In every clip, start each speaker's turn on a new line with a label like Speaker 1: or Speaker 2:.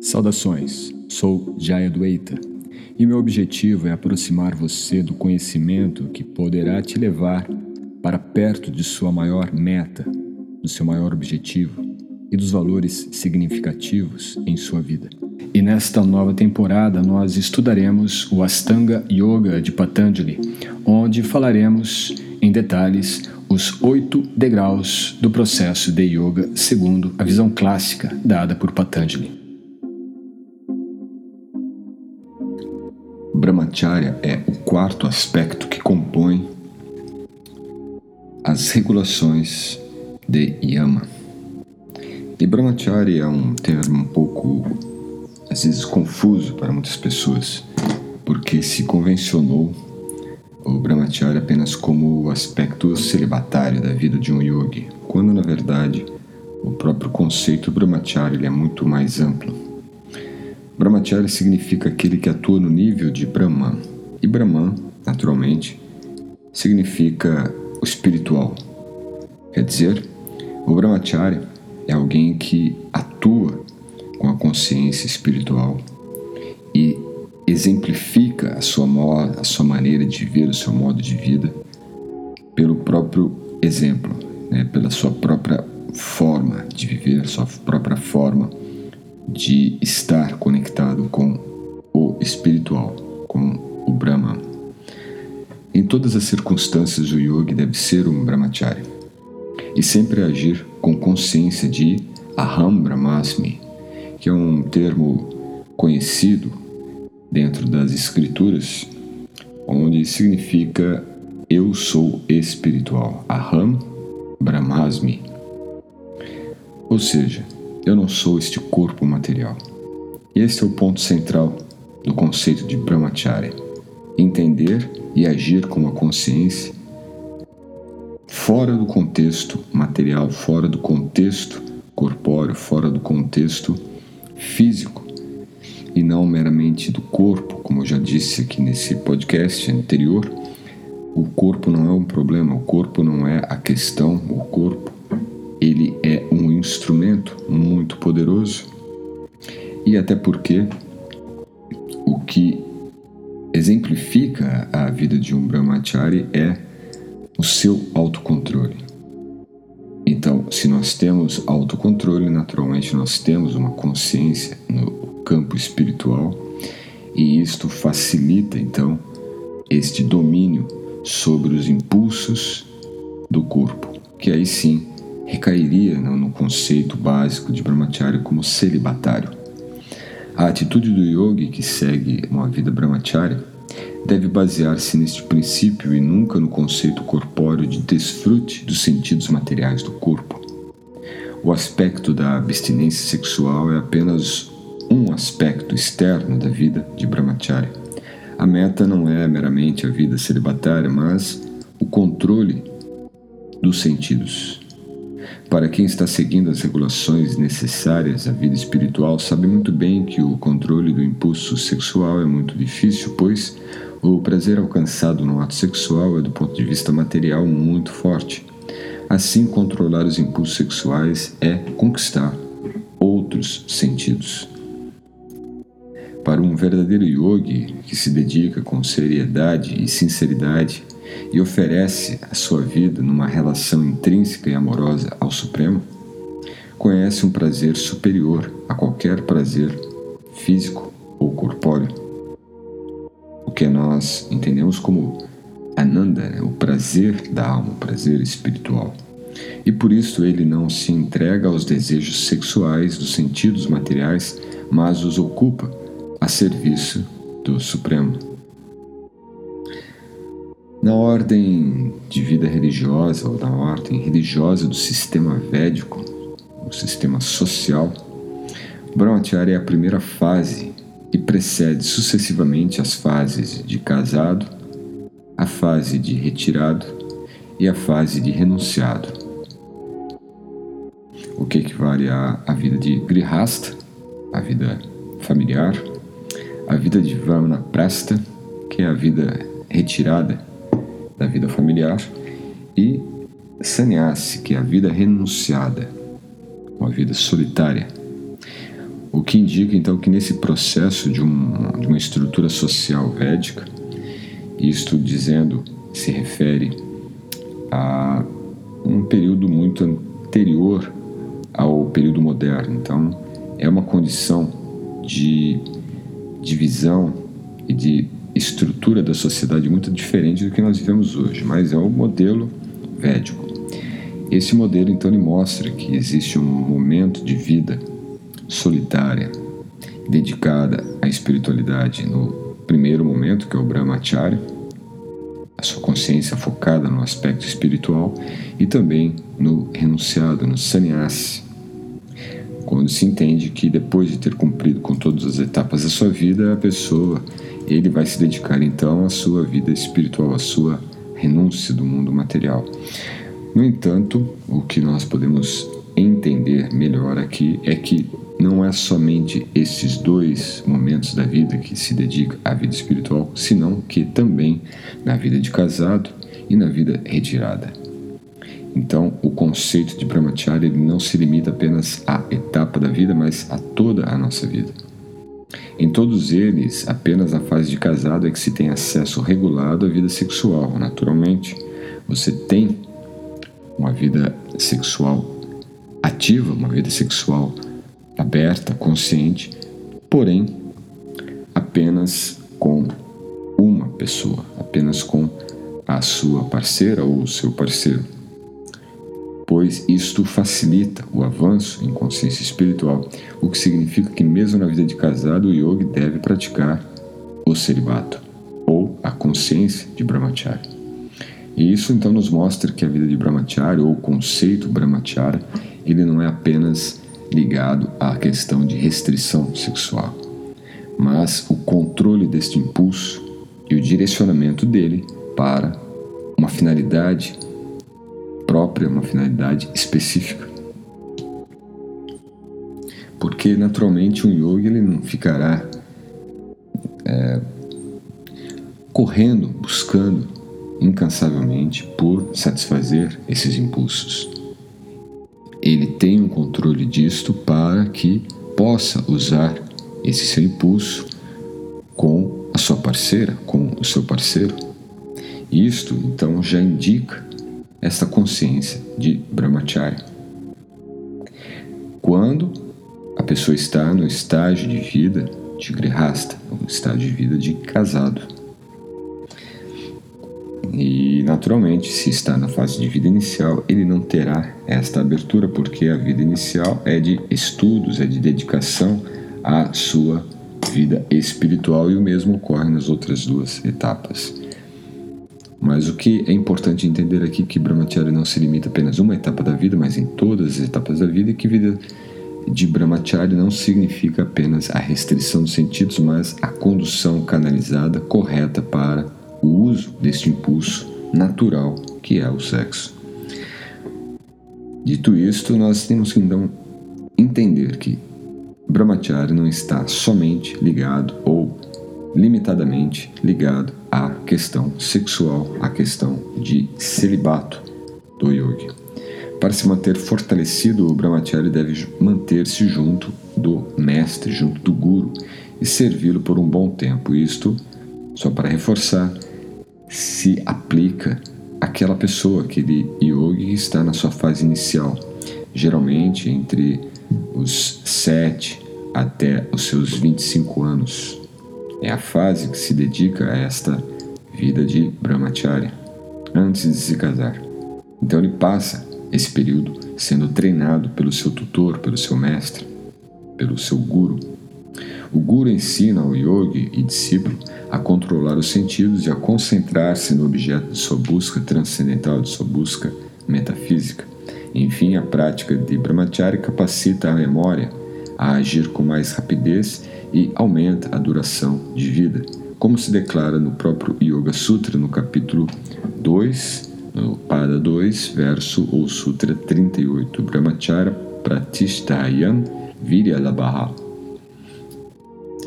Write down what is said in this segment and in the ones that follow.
Speaker 1: Saudações, sou Jaya Dueita e meu objetivo é aproximar você do conhecimento que poderá te levar para perto de sua maior meta, do seu maior objetivo e dos valores significativos em sua vida. E nesta nova temporada nós estudaremos o Astanga Yoga de Patanjali, onde falaremos em detalhes os oito degraus do processo de yoga segundo a visão clássica dada por Patanjali. Brahmacharya é o quarto aspecto que compõe as regulações de Yama. E Brahmacharya é um termo um pouco, às vezes, confuso para muitas pessoas, porque se convencionou o Brahmacharya apenas como o aspecto celibatário da vida de um yogi, quando na verdade o próprio conceito Brahmacharya é muito mais amplo. Brahmacharya significa aquele que atua no nível de Brahman. E Brahman, naturalmente, significa o espiritual. Quer dizer, o Brahmacharya é alguém que atua com a consciência espiritual e exemplifica a sua, a sua maneira de viver, o seu modo de vida, pelo próprio exemplo, né? pela sua própria forma de viver, sua própria forma de estar conectado com o espiritual, com o Brahma. Em todas as circunstâncias, o yogi deve ser um brahmachari e sempre agir com consciência de Aham Brahmasmi, que é um termo conhecido dentro das escrituras, onde significa eu sou espiritual. Aham Brahmasmi. Ou seja, eu não sou este corpo material. Este é o ponto central do conceito de Brahmacharya: entender e agir com a consciência fora do contexto material, fora do contexto corpóreo, fora do contexto físico e não meramente do corpo, como eu já disse aqui nesse podcast anterior. O corpo não é um problema, o corpo não é a questão, o corpo ele é um instrumento muito poderoso e até porque o que exemplifica a vida de um brahmachari é o seu autocontrole. Então, se nós temos autocontrole, naturalmente nós temos uma consciência no campo espiritual e isto facilita então este domínio sobre os impulsos do corpo, que aí sim recairia no conceito básico de brahmacharya como celibatário. A atitude do yogi que segue uma vida brahmacharya deve basear-se neste princípio e nunca no conceito corpóreo de desfrute dos sentidos materiais do corpo. O aspecto da abstinência sexual é apenas um aspecto externo da vida de brahmacharya. A meta não é meramente a vida celibatária, mas o controle dos sentidos. Para quem está seguindo as regulações necessárias à vida espiritual, sabe muito bem que o controle do impulso sexual é muito difícil, pois o prazer alcançado no ato sexual é, do ponto de vista material, muito forte. Assim, controlar os impulsos sexuais é conquistar outros sentidos. Para um verdadeiro yogi que se dedica com seriedade e sinceridade e oferece a sua vida numa relação intrínseca e amorosa ao Supremo, conhece um prazer superior a qualquer prazer físico ou corpóreo. O que nós entendemos como Ananda, né? o prazer da alma, o prazer espiritual. E por isso ele não se entrega aos desejos sexuais dos sentidos materiais, mas os ocupa a serviço do Supremo. Na ordem de vida religiosa ou na ordem religiosa do sistema védico, o sistema social, Brahmacharya é a primeira fase e precede sucessivamente as fases de casado, a fase de retirado e a fase de renunciado. O que equivale à, à vida de Grihasta, a vida familiar, a vida de Vamanaprastha, que é a vida retirada da vida familiar, e sannyasi, que é a vida renunciada, uma vida solitária. O que indica então que nesse processo de, um, de uma estrutura social védica, isto dizendo se refere a um período muito anterior ao período moderno. Então, é uma condição de divisão e de estrutura da sociedade muito diferente do que nós vivemos hoje, mas é o modelo védico. Esse modelo então ele mostra que existe um momento de vida solitária dedicada à espiritualidade no primeiro momento, que é o brahmacharya, a sua consciência focada no aspecto espiritual e também no renunciado, no sannyasi, quando se entende que depois de ter cumprido com todas as etapas da sua vida, a pessoa ele vai se dedicar então à sua vida espiritual, à sua renúncia do mundo material. No entanto, o que nós podemos entender melhor aqui é que não é somente esses dois momentos da vida que se dedica à vida espiritual, senão que também na vida de casado e na vida retirada. Então, o conceito de brahmacharya não se limita apenas à etapa da vida, mas a toda a nossa vida. Em todos eles, apenas na fase de casado é que se tem acesso regulado à vida sexual. Naturalmente, você tem uma vida sexual ativa, uma vida sexual aberta, consciente, porém apenas com uma pessoa, apenas com a sua parceira ou o seu parceiro pois isto facilita o avanço em consciência espiritual, o que significa que, mesmo na vida de casado, o yogi deve praticar o celibato ou a consciência de brahmacharya. E isso então nos mostra que a vida de brahmacharya ou o conceito brahmacharya, ele não é apenas ligado à questão de restrição sexual, mas o controle deste impulso e o direcionamento dele para uma finalidade própria, uma finalidade específica. Porque naturalmente um yogi ele não ficará é, correndo, buscando incansavelmente por satisfazer esses impulsos. Ele tem um controle disto para que possa usar esse seu impulso com a sua parceira, com o seu parceiro. Isto então já indica esta consciência de brahmacharya. Quando a pessoa está no estágio de vida de grihasta, no estágio de vida de casado. E naturalmente, se está na fase de vida inicial, ele não terá esta abertura, porque a vida inicial é de estudos, é de dedicação à sua vida espiritual, e o mesmo ocorre nas outras duas etapas. Mas o que é importante entender aqui é que Brahmacharya não se limita apenas a uma etapa da vida, mas em todas as etapas da vida, e que vida de Brahmacharya não significa apenas a restrição dos sentidos, mas a condução canalizada correta para o uso deste impulso natural que é o sexo. Dito isto, nós temos que então entender que Brahmacharya não está somente ligado ou limitadamente ligado à questão sexual, à questão de celibato do yogi. Para se manter fortalecido, o brahmachari deve manter-se junto do mestre, junto do guru e servi-lo por um bom tempo. Isto, só para reforçar, se aplica àquela pessoa, aquele yogi que está na sua fase inicial, geralmente entre os 7 até os seus 25 anos. É a fase que se dedica a esta vida de brahmacharya antes de se casar. Então ele passa esse período sendo treinado pelo seu tutor, pelo seu mestre, pelo seu guru. O guru ensina ao yogi e discípulo a controlar os sentidos e a concentrar-se no objeto de sua busca transcendental, de sua busca metafísica. Enfim, a prática de brahmacharya capacita a memória a agir com mais rapidez e aumenta a duração de vida, como se declara no próprio Yoga Sutra, no capítulo 2, no Pada 2, verso ou Sutra 38, Brahmacharya Pratishtayam Viryalabaha.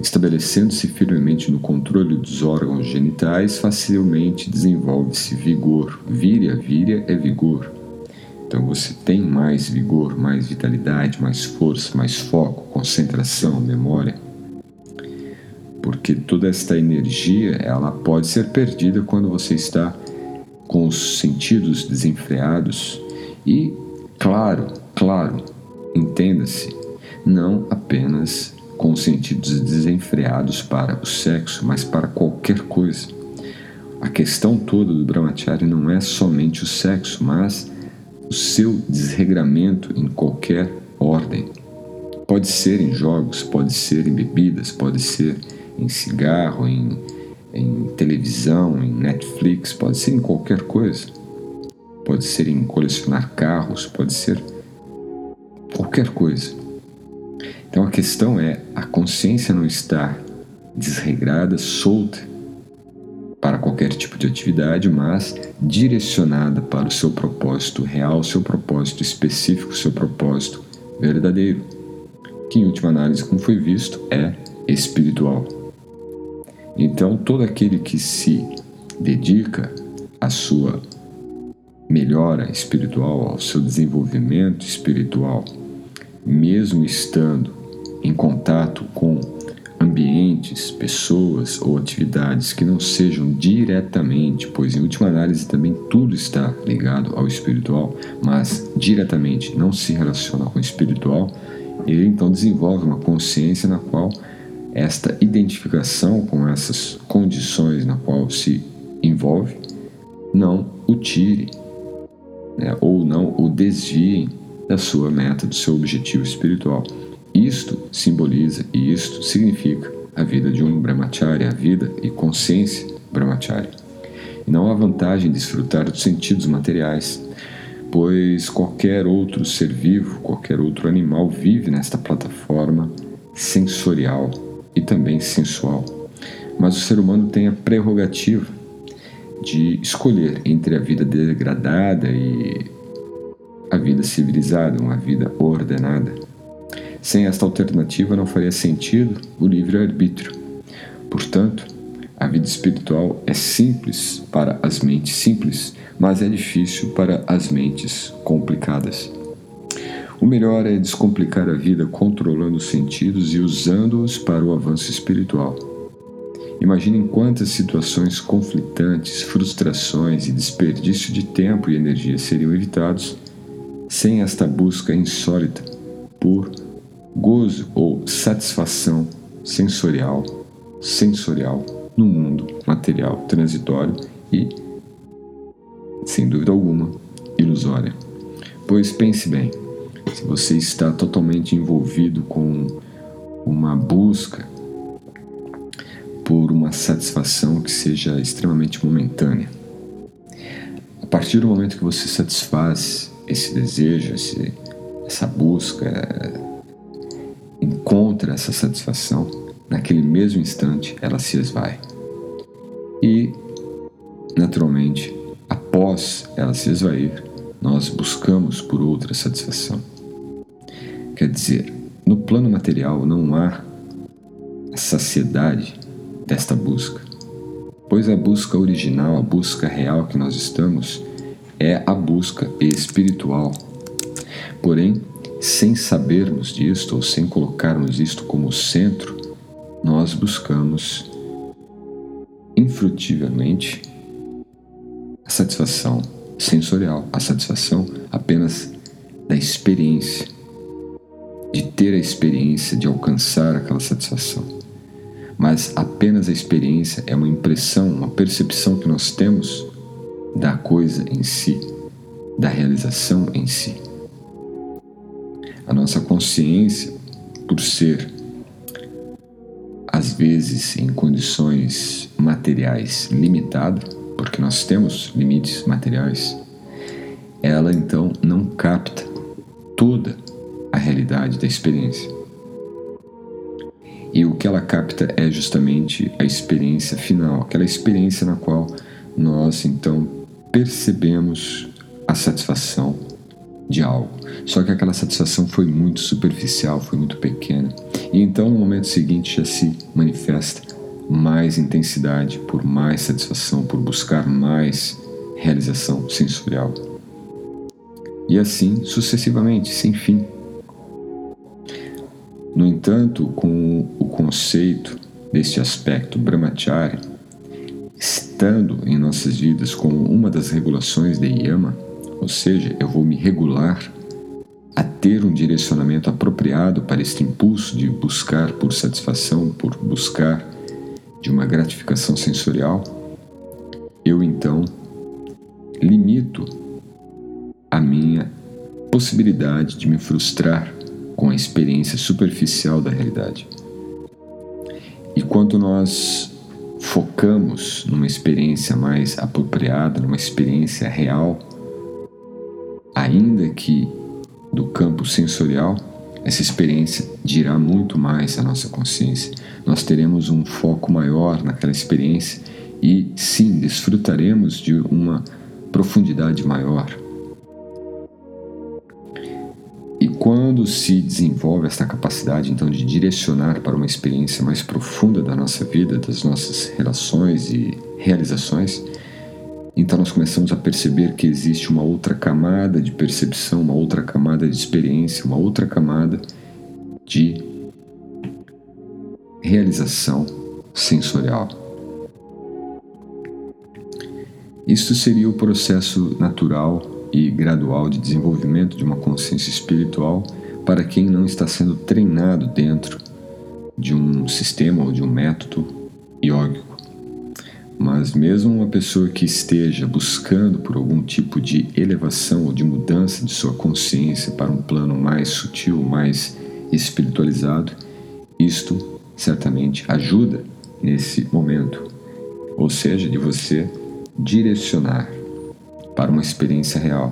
Speaker 1: Estabelecendo-se firmemente no controle dos órgãos genitais, facilmente desenvolve-se vigor. Virya, virya é vigor. Então você tem mais vigor, mais vitalidade, mais força, mais foco concentração, memória. Porque toda esta energia, ela pode ser perdida quando você está com os sentidos desenfreados e, claro, claro, entenda-se, não apenas com os sentidos desenfreados para o sexo, mas para qualquer coisa. A questão toda do brahmacharya não é somente o sexo, mas o seu desregramento em qualquer ordem. Pode ser em jogos, pode ser em bebidas, pode ser em cigarro, em, em televisão, em Netflix, pode ser em qualquer coisa. Pode ser em colecionar carros, pode ser qualquer coisa. Então a questão é a consciência não estar desregrada, solta para qualquer tipo de atividade, mas direcionada para o seu propósito real, seu propósito específico, seu propósito verdadeiro, que em última análise, como foi visto, é espiritual. Então, todo aquele que se dedica à sua melhora espiritual, ao seu desenvolvimento espiritual, mesmo estando em contato com ambientes, pessoas ou atividades que não sejam diretamente, pois em última análise também tudo está ligado ao espiritual, mas diretamente não se relaciona com o espiritual, ele então desenvolve uma consciência na qual esta identificação com essas condições na qual se envolve não o tire né, ou não o desviem da sua meta, do seu objetivo espiritual. Isto simboliza e isto significa a vida de um brahmacharya, a vida e consciência brahmacharya. E não há vantagem em desfrutar dos sentidos materiais, pois qualquer outro ser vivo, qualquer outro animal vive nesta plataforma sensorial também sensual. Mas o ser humano tem a prerrogativa de escolher entre a vida degradada e a vida civilizada, uma vida ordenada. Sem esta alternativa não faria sentido o livre-arbítrio. Portanto, a vida espiritual é simples para as mentes simples, mas é difícil para as mentes complicadas. O melhor é descomplicar a vida controlando os sentidos e usando-os para o avanço espiritual. Imaginem quantas situações conflitantes, frustrações e desperdício de tempo e energia seriam evitados sem esta busca insólita por gozo ou satisfação sensorial, sensorial no mundo material transitório e, sem dúvida alguma, ilusória. Pois pense bem, se você está totalmente envolvido com uma busca por uma satisfação que seja extremamente momentânea, a partir do momento que você satisfaz esse desejo, esse, essa busca, encontra essa satisfação, naquele mesmo instante ela se esvai. E, naturalmente, após ela se esvair, nós buscamos por outra satisfação. Quer dizer, no plano material não há saciedade desta busca, pois a busca original, a busca real que nós estamos, é a busca espiritual. Porém, sem sabermos disto ou sem colocarmos isto como centro, nós buscamos infrutivelmente a satisfação sensorial, a satisfação apenas da experiência, de ter a experiência, de alcançar aquela satisfação. Mas apenas a experiência é uma impressão, uma percepção que nós temos da coisa em si, da realização em si. A nossa consciência, por ser às vezes em condições materiais limitada, porque nós temos limites materiais, ela então não capta toda a realidade da experiência. E o que ela capta é justamente a experiência final, aquela experiência na qual nós então percebemos a satisfação de algo. Só que aquela satisfação foi muito superficial, foi muito pequena. E então no momento seguinte já se manifesta mais intensidade, por mais satisfação, por buscar mais realização sensorial. E assim sucessivamente, sem fim. No entanto, com o conceito deste aspecto brahmacharya, estando em nossas vidas como uma das regulações de yama, ou seja, eu vou me regular a ter um direcionamento apropriado para este impulso de buscar por satisfação, por buscar de uma gratificação sensorial, eu então limito a minha possibilidade de me frustrar com a experiência superficial da realidade. E quando nós focamos numa experiência mais apropriada, numa experiência real, ainda que do campo sensorial, essa experiência dirá muito mais à nossa consciência. Nós teremos um foco maior naquela experiência e, sim, desfrutaremos de uma profundidade maior. E quando se desenvolve esta capacidade, então, de direcionar para uma experiência mais profunda da nossa vida, das nossas relações e realizações, então nós começamos a perceber que existe uma outra camada de percepção, uma outra camada de experiência, uma outra camada de realização sensorial. Isto seria o processo natural e gradual de desenvolvimento de uma consciência espiritual para quem não está sendo treinado dentro de um sistema ou de um método yógico. Mas mesmo uma pessoa que esteja buscando por algum tipo de elevação ou de mudança de sua consciência para um plano mais sutil, mais espiritualizado, isto certamente ajuda nesse momento. Ou seja, de você direcionar para uma experiência real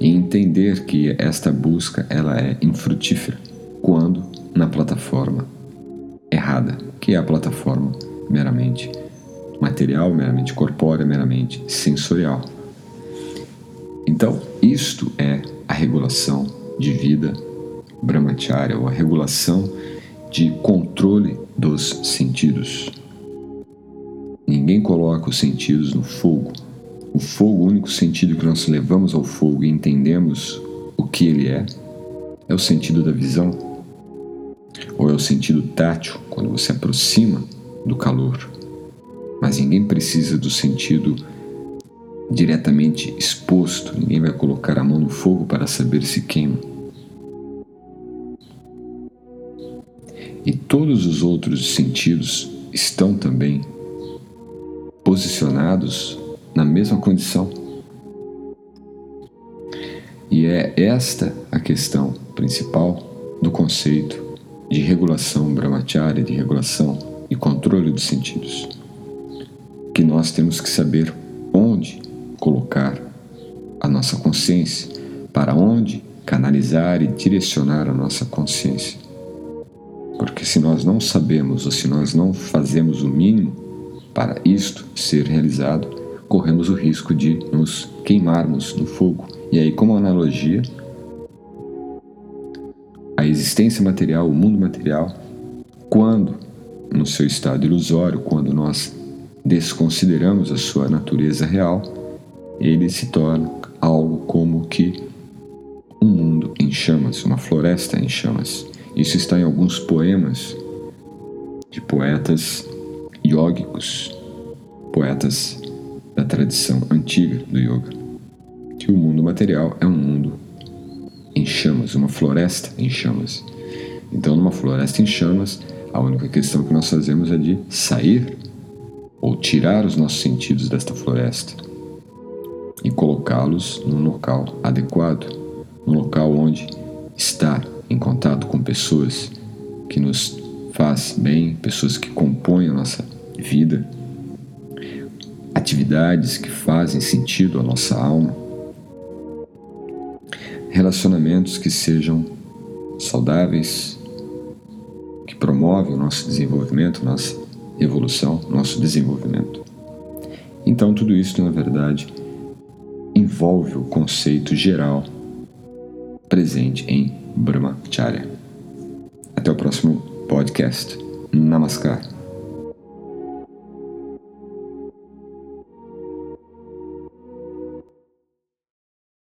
Speaker 1: e entender que esta busca ela é infrutífera quando na plataforma errada, que é a plataforma meramente material, meramente corpórea, meramente sensorial. Então, isto é a regulação de vida brahmacharya, ou a regulação de controle dos sentidos. Ninguém coloca os sentidos no fogo. O fogo, o único sentido que nós levamos ao fogo e entendemos o que ele é, é o sentido da visão, ou é o sentido tátil, quando você aproxima do calor. Mas ninguém precisa do sentido diretamente exposto, ninguém vai colocar a mão no fogo para saber se queima. E todos os outros sentidos estão também posicionados na mesma condição. E é esta a questão principal do conceito de regulação brahmacharya, de regulação e controle dos sentidos. Que nós temos que saber onde colocar a nossa consciência, para onde canalizar e direcionar a nossa consciência. Porque se nós não sabemos ou se nós não fazemos o mínimo para isto ser realizado, corremos o risco de nos queimarmos no fogo. E aí, como analogia, a existência material, o mundo material, quando no seu estado ilusório, quando nós desconsideramos a sua natureza real, ele se torna algo como que um mundo em chamas, uma floresta em chamas. Isso está em alguns poemas de poetas yógicos, poetas da tradição antiga do yoga, que o mundo material é um mundo em chamas, uma floresta em chamas. Então, numa floresta em chamas, a única questão que nós fazemos é de sair ou tirar os nossos sentidos desta floresta e colocá-los num local adequado, num local onde estar em contato com pessoas que nos faz bem, pessoas que compõem a nossa vida, atividades que fazem sentido à nossa alma, relacionamentos que sejam saudáveis, promove o nosso desenvolvimento, nossa evolução, nosso desenvolvimento. Então, tudo isso, na verdade, envolve o conceito geral presente em Brahmacharya. Até o próximo podcast. Namaskar.